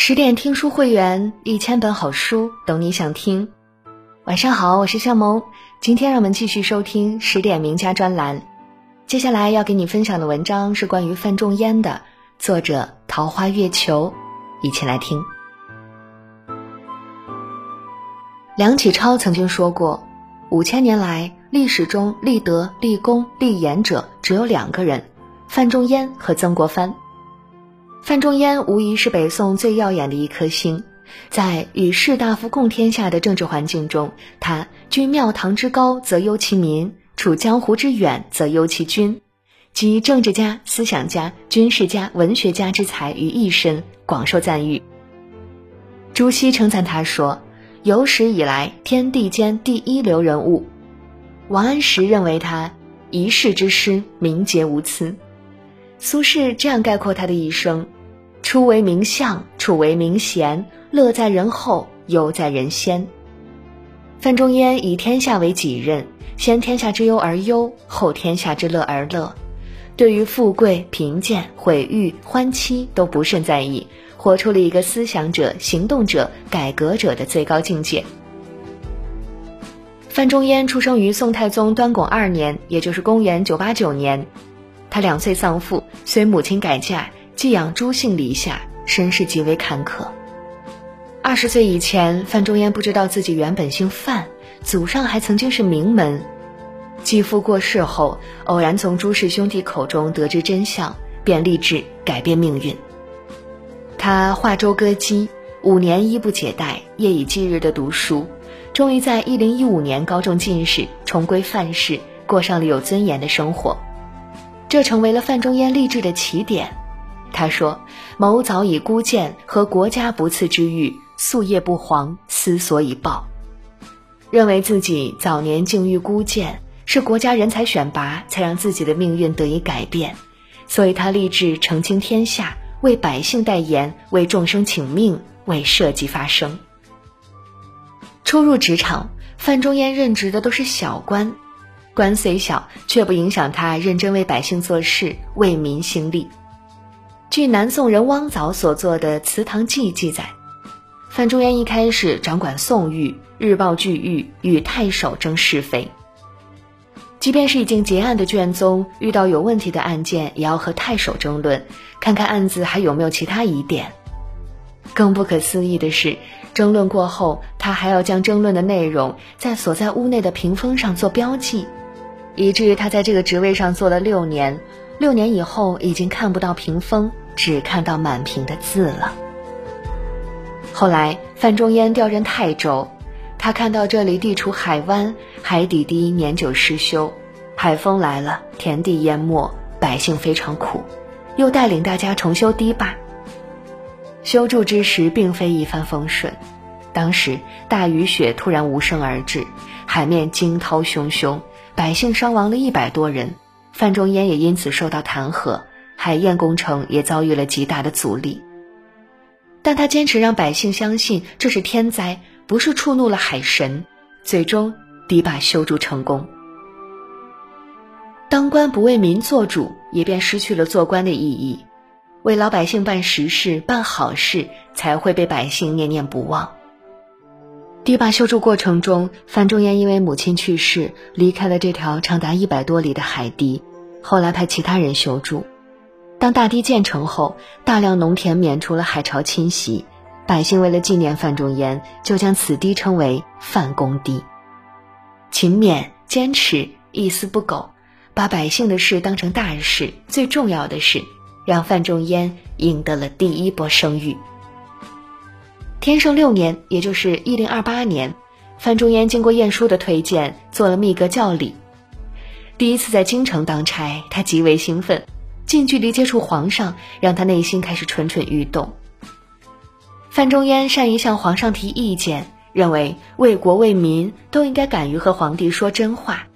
十点听书会员，一千本好书，等你想听。晚上好，我是向萌。今天让我们继续收听十点名家专栏。接下来要给你分享的文章是关于范仲淹的，作者桃花月球，一起来听。梁启超曾经说过，五千年来历史中立德、立功、立言者只有两个人，范仲淹和曾国藩。范仲淹无疑是北宋最耀眼的一颗星，在与士大夫共天下的政治环境中，他居庙堂之高则忧其民，处江湖之远则忧其君，集政治家、思想家、军事家、文学家之才于一身，广受赞誉。朱熹称赞他说：“有史以来天地间第一流人物。”王安石认为他一世之师，名节无疵。苏轼这样概括他的一生。初为名相，处为名贤，乐在人后，忧在人先。范仲淹以天下为己任，先天下之忧而忧，后天下之乐而乐。对于富贵、贫贱、毁誉、欢期都不甚在意，活出了一个思想者、行动者、改革者的最高境界。范仲淹出生于宋太宗端拱二年，也就是公元989年。他两岁丧父，随母亲改嫁。寄养朱姓篱下，身世极为坎坷。二十岁以前，范仲淹不知道自己原本姓范，祖上还曾经是名门。继父过世后，偶然从朱氏兄弟口中得知真相，便立志改变命运。他化舟歌姬，五年衣不解带，夜以继日的读书，终于在一零一五年高中进士，重归范氏，过上了有尊严的生活。这成为了范仲淹励志的起点。他说：“某早已孤见和国家不次之欲，夙夜不遑，思所以报。认为自己早年境遇孤贱，是国家人才选拔才让自己的命运得以改变，所以他立志澄清天下，为百姓代言，为众生请命，为社稷发声。初入职场，范仲淹任职的都是小官，官虽小，却不影响他认真为百姓做事，为民兴利。”据南宋人汪藻所作的《祠堂记》记载，范仲淹一开始掌管宋狱，日报巨狱，与太守争是非。即便是已经结案的卷宗，遇到有问题的案件，也要和太守争论，看看案子还有没有其他疑点。更不可思议的是，争论过后，他还要将争论的内容在所在屋内的屏风上做标记，以至于他在这个职位上做了六年。六年以后，已经看不到屏风，只看到满屏的字了。后来，范仲淹调任泰州，他看到这里地处海湾，海底低，年久失修，海风来了，田地淹没，百姓非常苦，又带领大家重修堤坝。修筑之时，并非一帆风顺，当时大雨雪突然无声而至，海面惊涛汹汹，百姓伤亡了一百多人。范仲淹也因此受到弹劾，海晏工程也遭遇了极大的阻力。但他坚持让百姓相信这是天灾，不是触怒了海神，最终堤坝修筑成功。当官不为民做主，也便失去了做官的意义。为老百姓办实事、办好事，才会被百姓念念不忘。堤坝修筑过程中，范仲淹因为母亲去世，离开了这条长达一百多里的海堤。后来派其他人修筑。当大堤建成后，大量农田免除了海潮侵袭，百姓为了纪念范仲淹，就将此堤称为范公堤。勤勉、坚持、一丝不苟，把百姓的事当成大事。最重要的是，让范仲淹赢得了第一波声誉。天圣六年，也就是一零二八年，范仲淹经过晏殊的推荐，做了秘阁教理。第一次在京城当差，他极为兴奋，近距离接触皇上，让他内心开始蠢蠢欲动。范仲淹善于向皇上提意见，认为为国为民都应该敢于和皇帝说真话，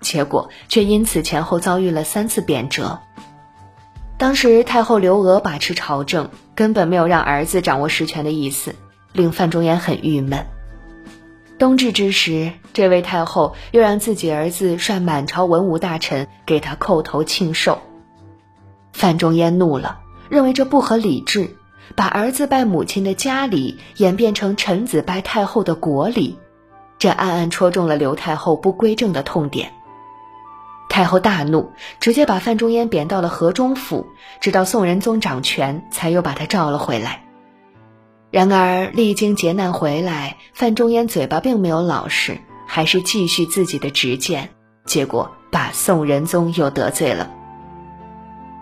结果却因此前后遭遇了三次贬谪。当时太后刘娥把持朝政，根本没有让儿子掌握实权的意思，令范仲淹很郁闷。冬至之时，这位太后又让自己儿子率满朝文武大臣给他叩头庆寿。范仲淹怒了，认为这不合理制，把儿子拜母亲的家里演变成臣子拜太后的国里，这暗暗戳中了刘太后不归正的痛点。太后大怒，直接把范仲淹贬到了河中府，直到宋仁宗掌权，才又把他召了回来。然而历经劫难回来，范仲淹嘴巴并没有老实，还是继续自己的执剑，结果把宋仁宗又得罪了。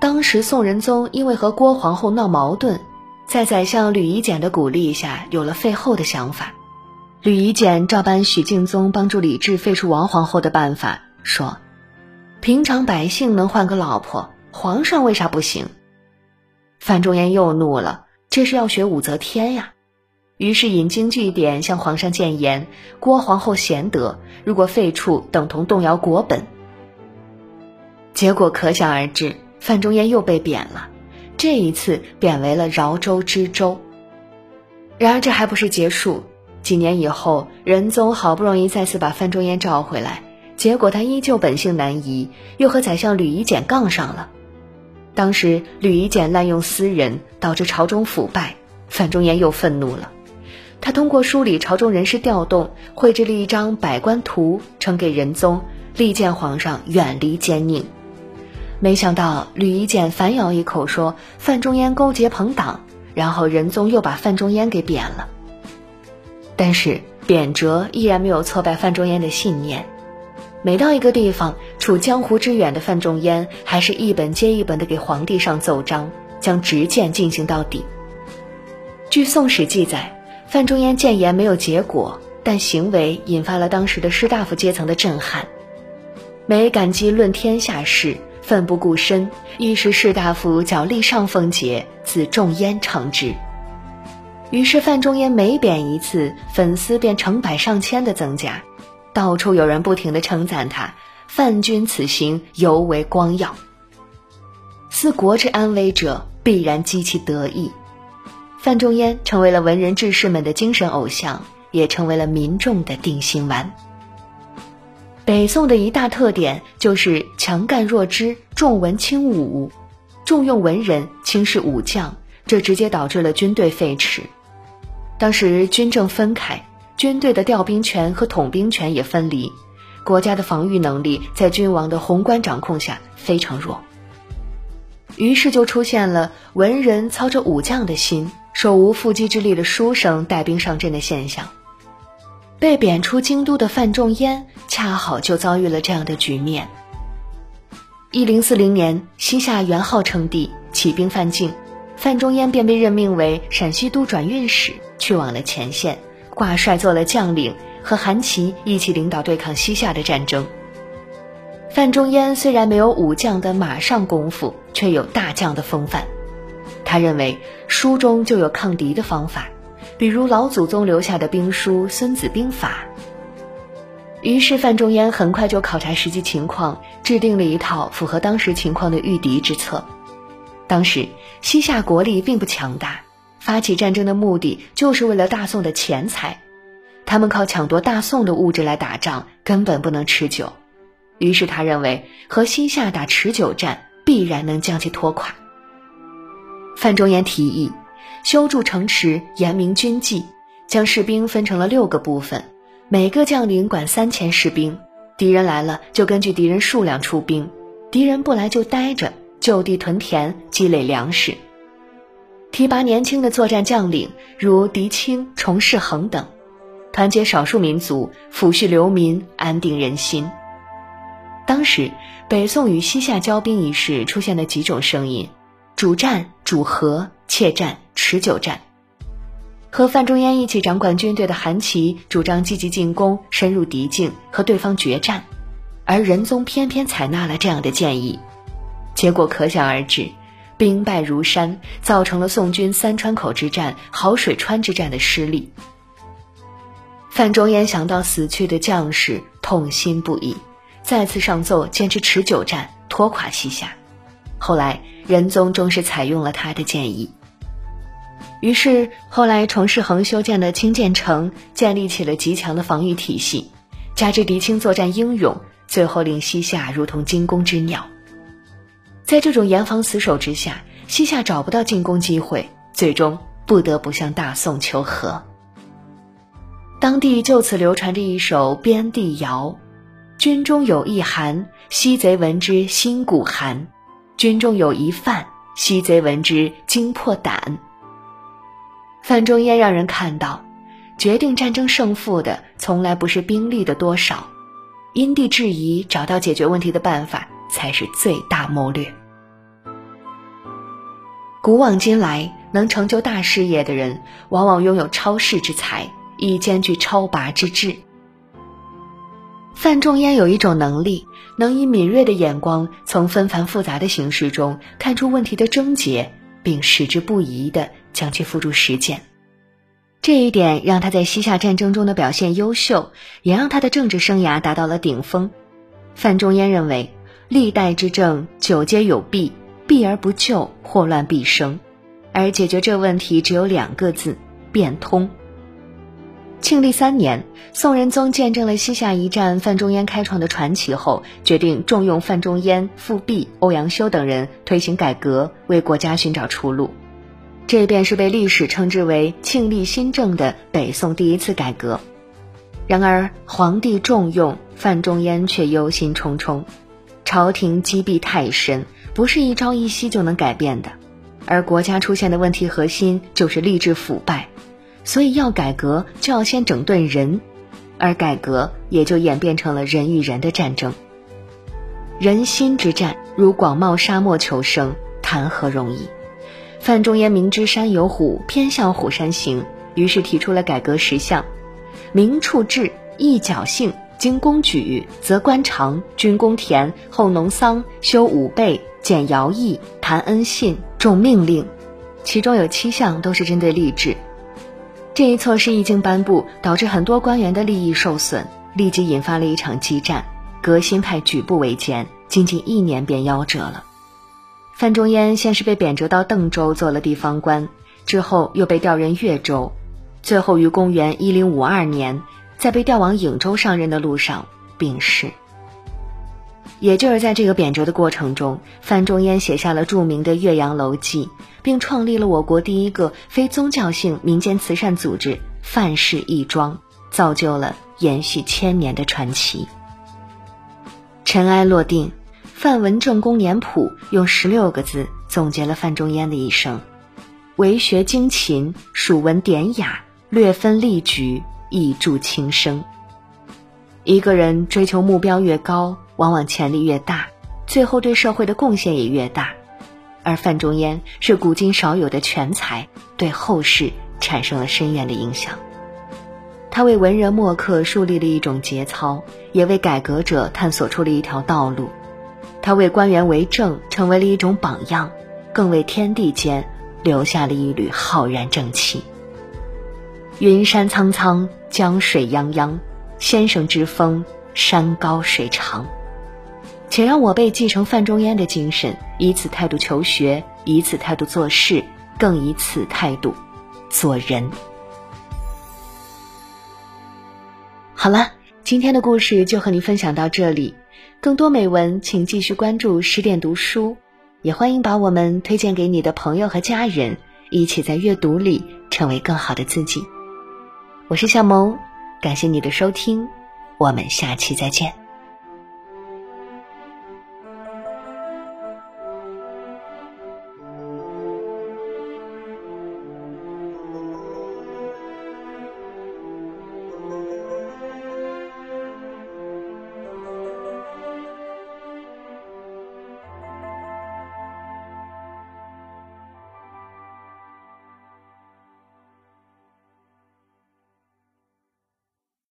当时宋仁宗因为和郭皇后闹矛盾，在宰相吕夷简的鼓励下，有了废后的想法。吕夷简照搬许敬宗帮助李治废除王皇后的办法，说：“平常百姓能换个老婆，皇上为啥不行？”范仲淹又怒了。这是要学武则天呀，于是引经据典向皇上谏言：郭皇后贤德，如果废黜，等同动摇国本。结果可想而知，范仲淹又被贬了，这一次贬为了饶州知州。然而这还不是结束，几年以后，仁宗好不容易再次把范仲淹召回来，结果他依旧本性难移，又和宰相吕夷简杠上了。当时吕夷简滥用私人，导致朝中腐败，范仲淹又愤怒了。他通过梳理朝中人事调动，绘制了一张百官图，呈给仁宗，力荐皇上远离奸佞。没想到吕夷简反咬一口说范仲淹勾结朋党，然后仁宗又把范仲淹给贬了。但是贬谪依然没有挫败范仲淹的信念。每到一个地方，处江湖之远的范仲淹还是一本接一本的给皇帝上奏章，将执剑进行到底。据《宋史》记载，范仲淹谏言没有结果，但行为引发了当时的士大夫阶层的震撼。每感激论天下事，奋不顾身，一时士大夫脚立上凤节，自仲淹称之。于是范仲淹每贬一次，粉丝便成百上千的增加。到处有人不停地称赞他，范君此行尤为光耀。思国之安危者，必然激其得意。范仲淹成为了文人志士们的精神偶像，也成为了民众的定心丸。北宋的一大特点就是强干弱支，重文轻武，重用文人，轻视武将，这直接导致了军队废弛。当时军政分开。军队的调兵权和统兵权也分离，国家的防御能力在君王的宏观掌控下非常弱。于是就出现了文人操着武将的心，手无缚鸡之力的书生带兵上阵的现象。被贬出京都的范仲淹恰好就遭遇了这样的局面。一零四零年，西夏元昊称帝，起兵犯境，范仲淹便被任命为陕西都转运使，去往了前线。挂帅做了将领，和韩琦一起领导对抗西夏的战争。范仲淹虽然没有武将的马上功夫，却有大将的风范。他认为书中就有抗敌的方法，比如老祖宗留下的兵书《孙子兵法》。于是范仲淹很快就考察实际情况，制定了一套符合当时情况的御敌之策。当时西夏国力并不强大。发起战争的目的就是为了大宋的钱财，他们靠抢夺大宋的物质来打仗，根本不能持久。于是他认为和西夏打持久战，必然能将其拖垮。范仲淹提议修筑城池，严明军纪，将士兵分成了六个部分，每个将领管三千士兵，敌人来了就根据敌人数量出兵，敌人不来就待着，就地屯田，积累粮食。提拔年轻的作战将领，如狄青、崇世恒等，团结少数民族，抚恤流民，安定人心。当时北宋与西夏交兵一事出现了几种声音：主战、主和、怯战、持久战。和范仲淹一起掌管军队的韩琦主张积极进攻，深入敌境，和对方决战，而仁宗偏偏采纳了这样的建议，结果可想而知。兵败如山，造成了宋军三川口之战、好水川之战的失利。范仲淹想到死去的将士，痛心不已，再次上奏坚持持久战，拖垮西夏。后来仁宗终是采用了他的建议。于是后来崇世恒修建了清涧城，建立起了极强的防御体系，加之狄青作战英勇，最后令西夏如同惊弓之鸟。在这种严防死守之下，西夏找不到进攻机会，最终不得不向大宋求和。当地就此流传着一首边地谣：“军中有一寒，西贼闻之心骨寒；军中有一范，西贼闻之惊破胆。”范仲淹让人看到，决定战争胜负的从来不是兵力的多少，因地制宜找到解决问题的办法才是最大谋略。古往今来，能成就大事业的人，往往拥有超世之才。亦兼具超拔之智。范仲淹有一种能力，能以敏锐的眼光，从纷繁复杂的形式中看出问题的症结，并矢志不移地将其付诸实践。这一点让他在西夏战争中的表现优秀，也让他的政治生涯达到了顶峰。范仲淹认为，历代之政久皆有弊，避而不救，祸乱必生，而解决这问题只有两个字：变通。庆历三年，宋仁宗见证了西夏一战范仲淹开创的传奇后，决定重用范仲淹、富弼、欧阳修等人推行改革，为国家寻找出路。这便是被历史称之为“庆历新政”的北宋第一次改革。然而，皇帝重用范仲淹却忧心忡忡，朝廷积弊太深，不是一朝一夕就能改变的。而国家出现的问题核心就是吏治腐败。所以要改革，就要先整顿人，而改革也就演变成了人与人的战争。人心之战，如广袤沙漠求生，谈何容易？范仲淹明知山有虎，偏向虎山行，于是提出了改革十项：明处置，易侥幸，经公举，择官长，均公田，后农桑，修武备，简徭役，谈恩信，重命令。其中有七项都是针对吏治。这一措施一经颁布，导致很多官员的利益受损，立即引发了一场激战。革新派举步维艰，仅仅一年便夭折了。范仲淹先是被贬谪到邓州做了地方官，之后又被调任越州，最后于公元一零五二年，在被调往颍州上任的路上病逝。也就是在这个贬谪的过程中，范仲淹写下了著名的《岳阳楼记》，并创立了我国第一个非宗教性民间慈善组织——范氏义庄，造就了延续千年的传奇。尘埃落定，《范文正公年谱》用十六个字总结了范仲淹的一生：为学精勤，属文典雅，略分例举，意著轻生。一个人追求目标越高，往往潜力越大，最后对社会的贡献也越大。而范仲淹是古今少有的全才，对后世产生了深远的影响。他为文人墨客树立了一种节操，也为改革者探索出了一条道路。他为官员为政成为了一种榜样，更为天地间留下了一缕浩然正气。云山苍苍，江水泱泱。先生之风，山高水长，且让我辈继承范仲淹的精神，以此态度求学，以此态度做事，更以此态度做人。好了，今天的故事就和你分享到这里，更多美文请继续关注十点读书，也欢迎把我们推荐给你的朋友和家人，一起在阅读里成为更好的自己。我是小萌。感谢你的收听，我们下期再见。